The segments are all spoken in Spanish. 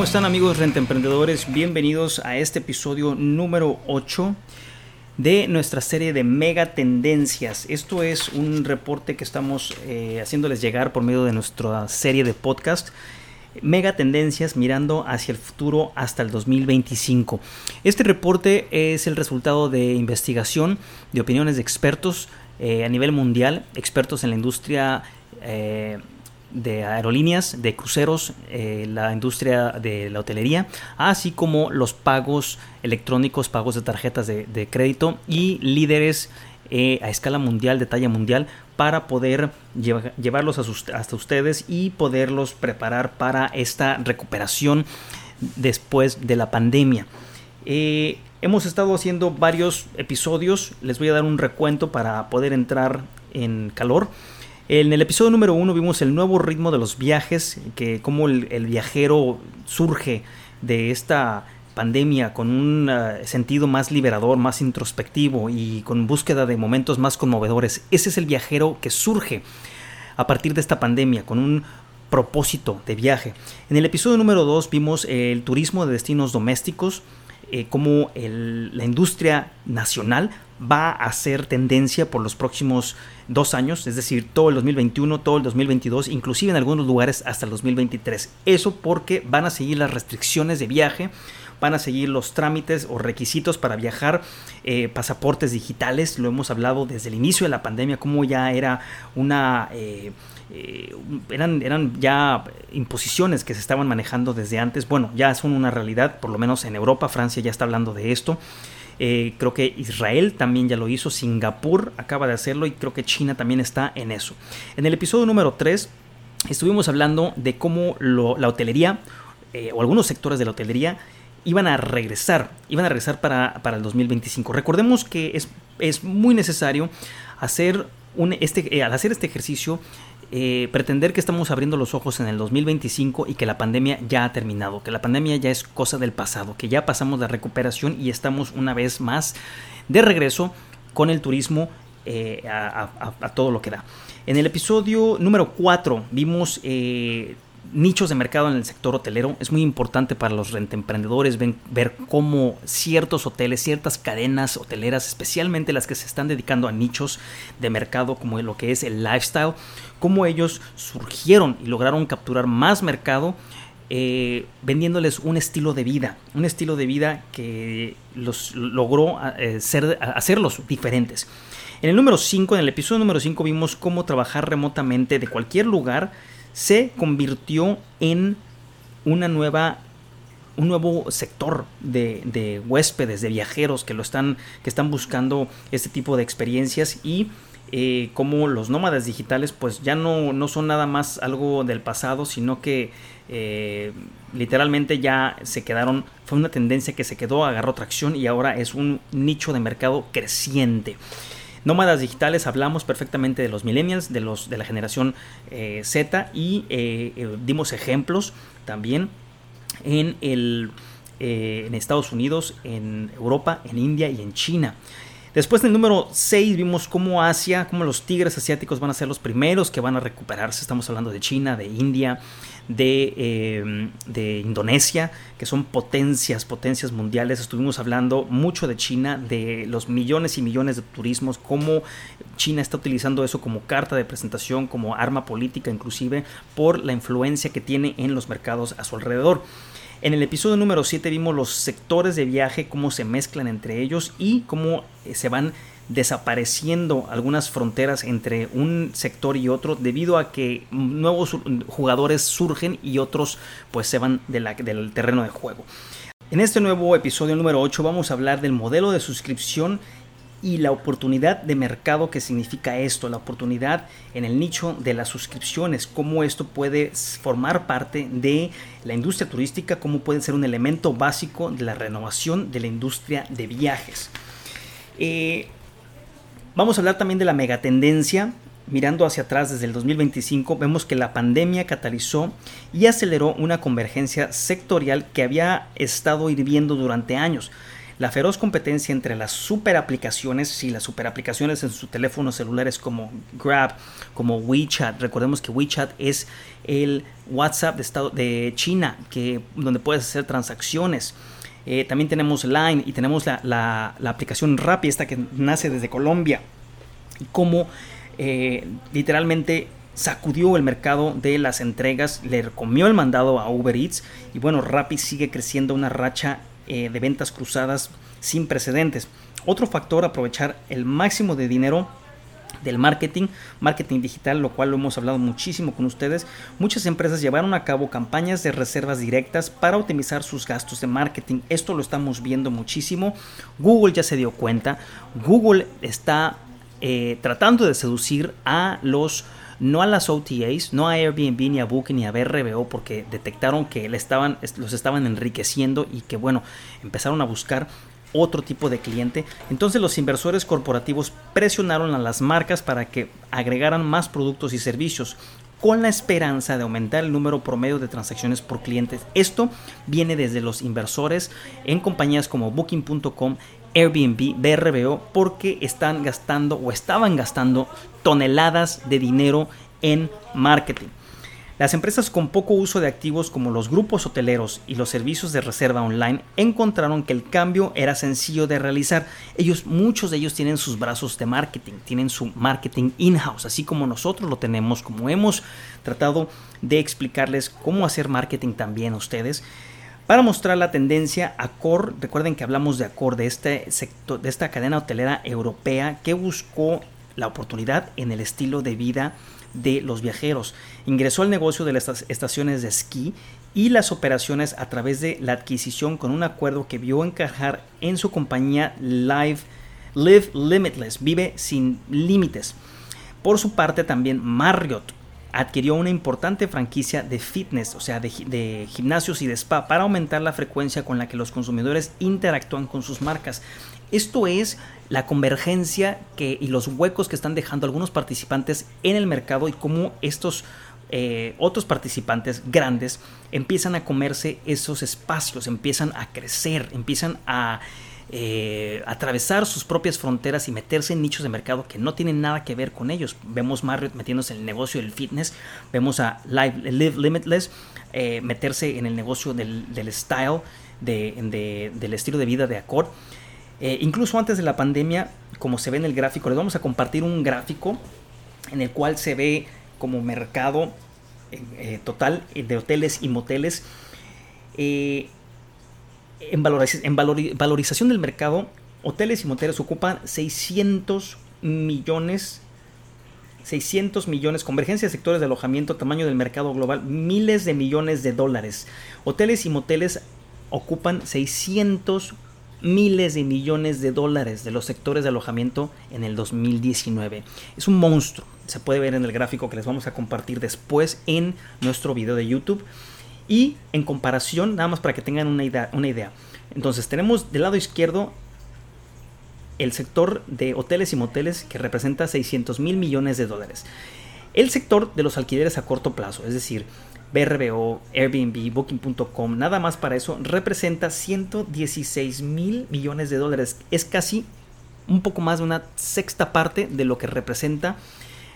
¿Cómo están amigos renta emprendedores? Bienvenidos a este episodio número 8 de nuestra serie de mega tendencias. Esto es un reporte que estamos eh, haciéndoles llegar por medio de nuestra serie de podcast. Mega tendencias mirando hacia el futuro hasta el 2025. Este reporte es el resultado de investigación de opiniones de expertos eh, a nivel mundial, expertos en la industria eh, de aerolíneas, de cruceros, eh, la industria de la hotelería, así como los pagos electrónicos, pagos de tarjetas de, de crédito y líderes eh, a escala mundial, de talla mundial, para poder lleva- llevarlos a hasta ustedes y poderlos preparar para esta recuperación después de la pandemia. Eh, hemos estado haciendo varios episodios, les voy a dar un recuento para poder entrar en calor. En el episodio número uno vimos el nuevo ritmo de los viajes, que cómo el, viajero surge de esta pandemia con un eh, sentido más liberador, más introspectivo y con búsqueda de momentos más conmovedores. Ese es el viajero que surge a partir de esta pandemia con un propósito de viaje. En el episodio número 2 vimos el turismo de destinos domésticos, eh, cómo la industria nacional va a ser tendencia por los próximos dos años, es decir, todo el 2021, todo el 2022, inclusive en algunos lugares hasta el 2023. Eso porque van a seguir las restricciones de viaje, van a seguir los trámites o requisitos para viajar, eh, pasaportes digitales, lo hemos hablado desde el inicio de la pandemia, como ya era una... eh, eh, eran, eran ya imposiciones que se estaban manejando desde antes. Bueno, ya son una realidad, por lo menos en Europa, Francia ya está hablando de esto. Creo que Israel también ya lo hizo, Singapur acaba de hacerlo y creo que China también está en eso. En el episodio número 3 estuvimos hablando de cómo lo- la hotelería o algunos sectores de la hotelería iban a regresar, iban a regresar para, para el 2025. Recordemos que es, es muy necesario hacer este, eh, al hacer este ejercicio, eh, pretender que estamos abriendo los ojos en el 2025 y que la pandemia ya ha terminado, que la pandemia ya es cosa del pasado, que ya pasamos la recuperación y estamos una vez más de regreso con el turismo eh, a, todo lo que da. En el episodio número 4 vimos nichos de mercado en el sector hotelero. Es muy importante para los rentemprendedores ver cómo ciertos hoteles, ciertas cadenas hoteleras, especialmente las que se están dedicando a nichos de mercado como lo que es el lifestyle, cómo ellos surgieron y lograron capturar más mercado eh, vendiéndoles un estilo de vida, un estilo de vida que los logró eh, ser, hacerlos diferentes. En el número 5, en el episodio número 5 vimos cómo trabajar remotamente de cualquier lugar se convirtió en una nueva un nuevo sector de, de huéspedes, de viajeros que lo están, que están buscando este tipo de experiencias y eh, como los nómadas digitales pues ya no, no son nada más algo del pasado, sino que eh, literalmente ya se quedaron, fue una tendencia que se quedó, agarró tracción y ahora es un nicho de mercado creciente. Nómadas digitales hablamos perfectamente de los millennials, de los de la generación eh, Z y eh, eh, dimos ejemplos también en el en Estados Unidos, en Europa, en India y en China. Después del número 6 vimos cómo Asia, cómo los tigres asiáticos van a ser los primeros que van a recuperarse. Estamos hablando de China, de India, de, eh, de Indonesia, que son potencias, potencias mundiales. Estuvimos hablando mucho de China, de los millones y millones de turismos, cómo China está utilizando eso como carta de presentación, como arma política inclusive, por la influencia que tiene en los mercados a su alrededor. En el episodio número 7 vimos los sectores de viaje, cómo se mezclan entre ellos y cómo eh, se van desapareciendo algunas fronteras entre un sector y otro debido a que nuevos jugadores surgen y otros pues se van de la, del terreno de juego. En este nuevo episodio número 8 vamos a hablar del modelo de suscripción y la oportunidad de mercado que significa esto, la oportunidad en el nicho de las suscripciones, cómo esto puede formar parte de la industria turística, cómo puede ser un elemento básico de la renovación de la industria de viajes. Eh, vamos a hablar también de la megatendencia. Mirando hacia atrás desde el 2025, vemos que la pandemia catalizó y aceleró una convergencia sectorial que había estado hirviendo durante años la feroz competencia entre las super aplicaciones y las super aplicaciones en sus teléfonos celulares como Grab, como WeChat. Recordemos que WeChat es el WhatsApp de, estado, de China, que, donde puedes hacer transacciones. Eh, también tenemos Line y tenemos la, aplicación Rappi, esta que nace desde Colombia. Y cómo eh, literalmente sacudió el mercado de las entregas, le comió el mandado a Uber Eats y bueno, Rappi sigue creciendo una racha eh, de ventas cruzadas sin precedentes. Otro factor, aprovechar el máximo de dinero del marketing, marketing digital, lo cual lo hemos hablado muchísimo con ustedes. Muchas empresas llevaron a cabo campañas de reservas directas para optimizar sus gastos de marketing. Esto lo estamos viendo muchísimo. Google ya se dio cuenta. Google está eh, tratando de seducir a los no a las OTAs, no a Airbnb, ni a Booking, ni a BRBO, porque detectaron que le estaban, los estaban enriqueciendo y que, bueno, empezaron a buscar otro tipo de cliente. Entonces los inversores corporativos presionaron a las marcas para que agregaran más productos y servicios con la esperanza de aumentar el número promedio de transacciones por clientes. Esto viene desde los inversores en compañías como booking.com, Airbnb, BRBO, porque están gastando o estaban gastando toneladas de dinero en marketing. Las empresas con poco uso de activos como los grupos hoteleros y los servicios de reserva online encontraron que el cambio era sencillo de realizar. Ellos, muchos de ellos tienen sus brazos de marketing, tienen su marketing in-house, así como nosotros lo tenemos, como hemos tratado de explicarles cómo hacer marketing también a ustedes. Para mostrar la tendencia, Accor, recuerden que hablamos de Accor, de, este sector, de esta cadena hotelera europea que buscó la oportunidad en el estilo de vida de los viajeros. Ingresó al negocio de las estaciones de esquí y las operaciones a través de la adquisición con un acuerdo que vio encajar en su compañía Live, Live Limitless, vive sin límites. Por su parte también Marriott adquirió una importante franquicia de fitness, o sea, de, gimnasios y de spa, para aumentar la frecuencia con la que los consumidores interactúan con sus marcas. Esto es la convergencia que, y los huecos que están dejando algunos participantes en el mercado y cómo estos eh, otros participantes grandes empiezan a comerse esos espacios, empiezan a crecer, empiezan a eh, atravesar sus propias fronteras y meterse en nichos de mercado que no tienen nada que ver con ellos. Vemos Marriott metiéndose en el negocio del fitness, vemos a Live, Limitless eh, meterse en el negocio del, style, del estilo de vida de Accord. Eh, incluso antes de la pandemia, como se ve en el gráfico, les vamos a compartir un gráfico en el cual se ve como mercado total de hoteles y moteles en, valorización del mercado, hoteles y moteles ocupan 600 millones 600 millones, convergencia de sectores de alojamiento, tamaño del mercado global, miles de millones de dólares. Hoteles y moteles ocupan 600 miles de millones de dólares de los sectores de alojamiento en el 2019. Es un monstruo. Se puede ver en el gráfico que les vamos a compartir después en nuestro video de YouTube. Y en comparación, nada más para que tengan una idea, una idea. Entonces tenemos del lado izquierdo el sector de hoteles y moteles que representa 600 mil millones de dólares. El sector de los alquileres a corto plazo, es decir, BRBO, Airbnb, Booking.com, nada más para eso, representa 116 mil millones de dólares. Es casi un poco más de una sexta parte de lo que representa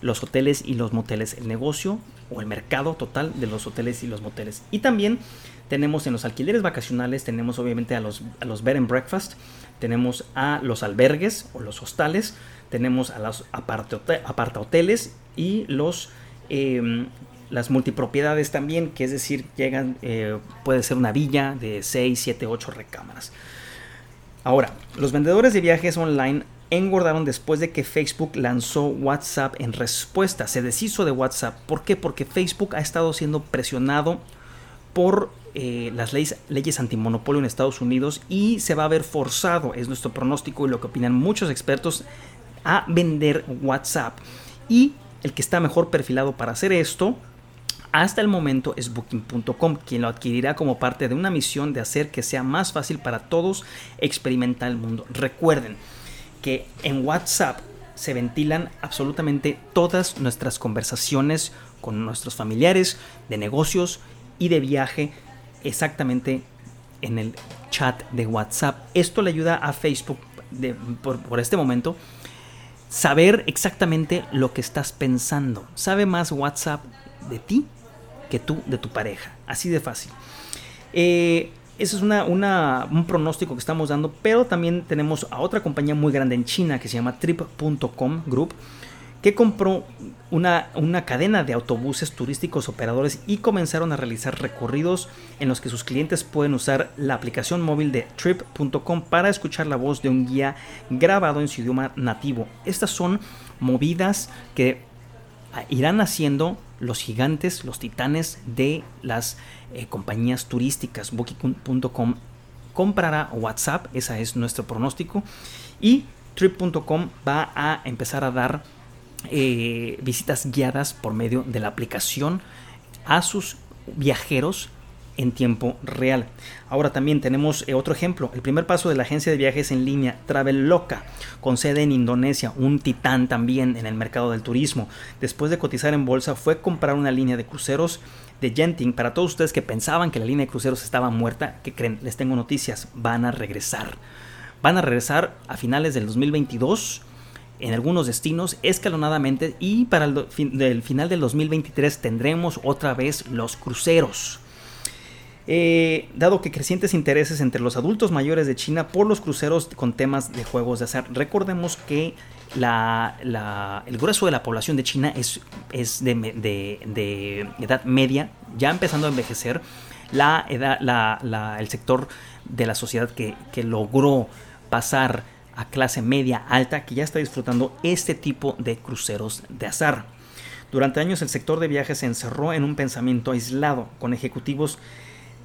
los hoteles y los moteles, el negocio o el mercado total de los hoteles y los moteles. Y también tenemos en los alquileres vacacionales, tenemos obviamente a los, los bed and breakfast, tenemos a los albergues o los hostales, tenemos a los aparta hoteles y los em, las multipropiedades también, que es decir, llegan, eh, puede ser una villa de 6, 7, 8 recámaras. Ahora, los vendedores de viajes online engordaron después de que Facebook lanzó WhatsApp en respuesta, se deshizo de WhatsApp. ¿Por qué? Porque Facebook ha estado siendo presionado por eh, las leyes, leyes antimonopolio en Estados Unidos y se va a ver forzado, es nuestro pronóstico y lo que opinan muchos expertos, a vender WhatsApp. Y el que está mejor perfilado para hacer esto hasta el momento es booking.com, quien lo adquirirá como parte de una misión de hacer que sea más fácil para todos experimentar el mundo. Recuerden que en WhatsApp se ventilan absolutamente todas nuestras conversaciones con nuestros familiares, de negocios y de viaje, exactamente en el chat de WhatsApp. Esto le ayuda a Facebook por, por este momento saber exactamente lo que estás pensando. Sabe más WhatsApp de ti que tú de tu pareja. Así de fácil. Eh, ese es un pronóstico que estamos dando, pero también tenemos a otra compañía muy grande en China que se llama Trip.com Group, que compró una, una, cadena de autobuses turísticos operadores y comenzaron a realizar recorridos en los que sus clientes pueden usar la aplicación móvil de Trip.com para escuchar la voz de un guía grabado en su idioma nativo. Estas son movidas que irán haciendo los gigantes, los titanes de las eh, compañías turísticas. Booking.com comprará WhatsApp, ese es nuestro pronóstico. Y Trip.com va a empezar a dar eh, visitas guiadas por medio de la aplicación a sus viajeros en tiempo real. Ahora también tenemos eh, otro ejemplo, el primer paso de la agencia de viajes en línea Traveloka, con sede en Indonesia, un titán también en el mercado del turismo. Después de cotizar en bolsa fue comprar una línea de cruceros de Genting. Para todos ustedes que pensaban que la línea de cruceros estaba muerta, que creen? Les tengo noticias, van a regresar. Van a regresar a finales del 2022 en algunos destinos escalonadamente y para el, el final del 2023 tendremos otra vez los cruceros. Eh, dado que crecientes intereses entre los adultos mayores de China por los cruceros con temas de juegos de azar. Recordemos que el grueso de la población de China es, es de, edad media, ya empezando a envejecer. La edad, el sector de la sociedad que, que logró pasar a clase media alta, que ya está disfrutando este tipo de cruceros de azar. Durante años el sector de viajes se encerró en un pensamiento aislado, con ejecutivos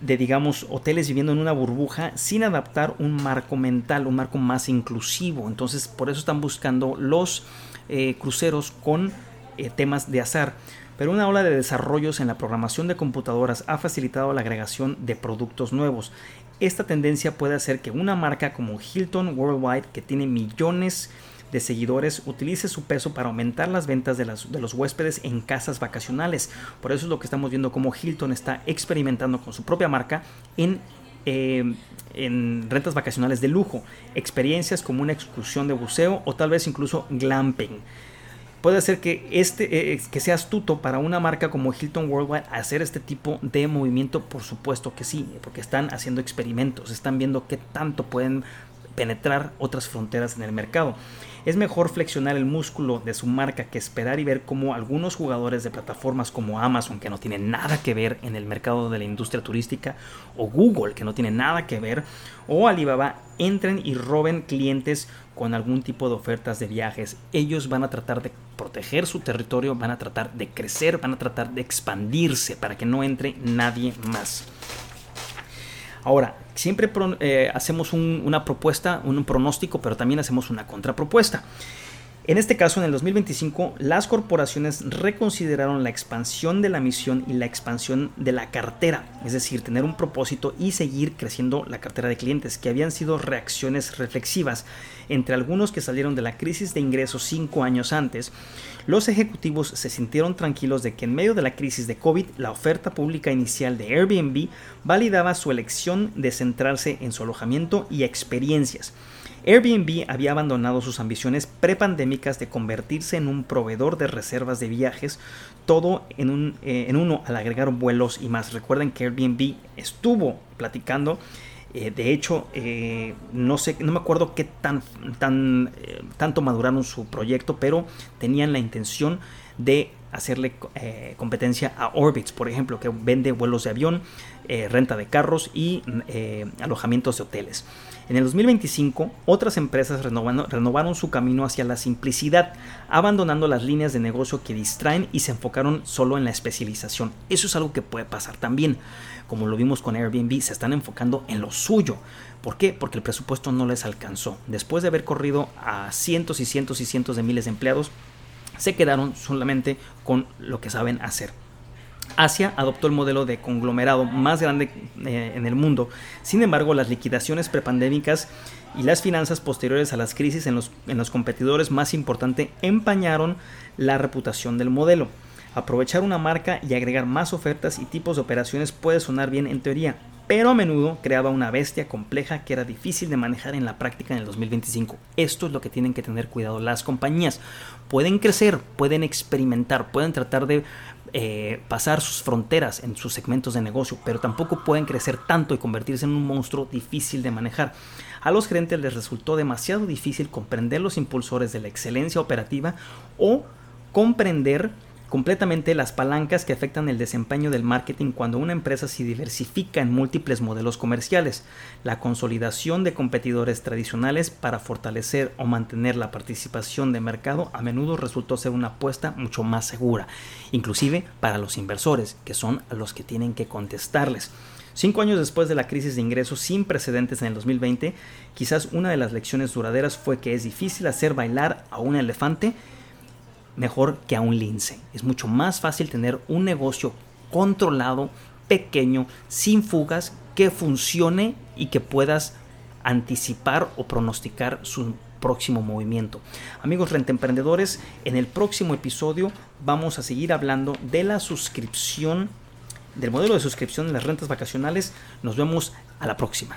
de, digamos, hoteles viviendo en una burbuja sin adaptar un marco mental, un marco más inclusivo. Entonces, por eso están buscando los eh, cruceros con eh, temas de azar. Pero una ola de desarrollos en la programación de computadoras ha facilitado la agregación de productos nuevos. Esta tendencia puede hacer que una marca como Hilton Worldwide, que tiene millones de de seguidores utilice su peso para aumentar las ventas de, los huéspedes en casas vacacionales. Por eso es lo que estamos viendo como Hilton está experimentando con su propia marca en eh, en rentas vacacionales de lujo, experiencias como una excursión de buceo o tal vez incluso glamping. Puede ser que, este, eh, que sea astuto para una marca como Hilton Worldwide hacer este tipo de movimiento, por supuesto que sí, porque están haciendo experimentos, están viendo qué tanto pueden penetrar otras fronteras en el mercado. Es mejor flexionar el músculo de su marca que esperar y ver cómo algunos jugadores de plataformas como Amazon, que no tienen nada que ver en el mercado de la industria turística, o Google, que no tiene nada que ver, o Alibaba, entren y roben clientes con algún tipo de ofertas de viajes. Ellos van a tratar de proteger su territorio, van a tratar de crecer, van a tratar de expandirse para que no entre nadie más. Ahora, siempre eh, hacemos una propuesta, un pronóstico, pero también hacemos una contrapropuesta. En este caso, en el 2025, las corporaciones reconsideraron la expansión de la misión y la expansión de la cartera, es decir, tener un propósito y seguir creciendo la cartera de clientes, que habían sido reacciones reflexivas entre algunos que salieron de la crisis de ingresos cinco años antes. Los ejecutivos se sintieron tranquilos de que en medio de la crisis de COVID, la oferta pública inicial de Airbnb validaba su elección de centrarse en su alojamiento y experiencias. Airbnb había abandonado sus ambiciones prepandémicas de convertirse en un proveedor de reservas de viajes, todo en, un, eh, en uno al agregar vuelos y más. Recuerden que Airbnb estuvo platicando eh, de hecho, eh, no sé, no me acuerdo qué tan, tan tanto maduraron su proyecto, pero tenían la intención de hacerle eh, competencia a Orbitz, por ejemplo, que vende vuelos de avión, eh, renta de carros y eh, alojamientos de hoteles. En el 2025, otras empresas renovaron, su camino hacia la simplicidad, abandonando las líneas de negocio que distraen y se enfocaron solo en la especialización. Eso es algo que puede pasar también. Como lo vimos con Airbnb, se están enfocando en lo suyo. ¿Por qué? Porque el presupuesto no les alcanzó. Después de haber corrido a cientos y cientos y cientos de miles de empleados, se quedaron solamente con lo que saben hacer. Asia adoptó el modelo de conglomerado más grande eh, en el mundo. Sin embargo, las liquidaciones prepandémicas y las finanzas posteriores a las crisis en los, en los competidores más importantes empañaron la reputación del modelo. Aprovechar una marca y agregar más ofertas y tipos de operaciones puede sonar bien en teoría, pero a menudo creaba una bestia compleja que era difícil de manejar en la práctica en el 2025. Esto es lo que tienen que tener cuidado las compañías. Pueden crecer, pueden experimentar, pueden tratar de eh, pasar sus fronteras en sus segmentos de negocio, pero tampoco pueden crecer tanto y convertirse en un monstruo difícil de manejar. A los gerentes les resultó demasiado difícil comprender los impulsores de la excelencia operativa o comprender completamente las palancas que afectan el desempeño del marketing cuando una empresa se diversifica en múltiples modelos comerciales, la consolidación de competidores tradicionales para fortalecer o mantener la participación de mercado a menudo resultó ser una apuesta mucho más segura, inclusive para los inversores, que son los que tienen que contestarles. Cinco años después de la crisis de ingresos sin precedentes en el 2020, quizás una de las lecciones duraderas fue que es difícil hacer bailar a un elefante mejor que a un lince. Es mucho más fácil tener un negocio controlado, pequeño, sin fugas, que funcione y que puedas anticipar o pronosticar su próximo movimiento. Amigos rentemprendedores, en el próximo episodio vamos a seguir hablando de la suscripción, del modelo de suscripción en las rentas vacacionales. Nos vemos a la próxima.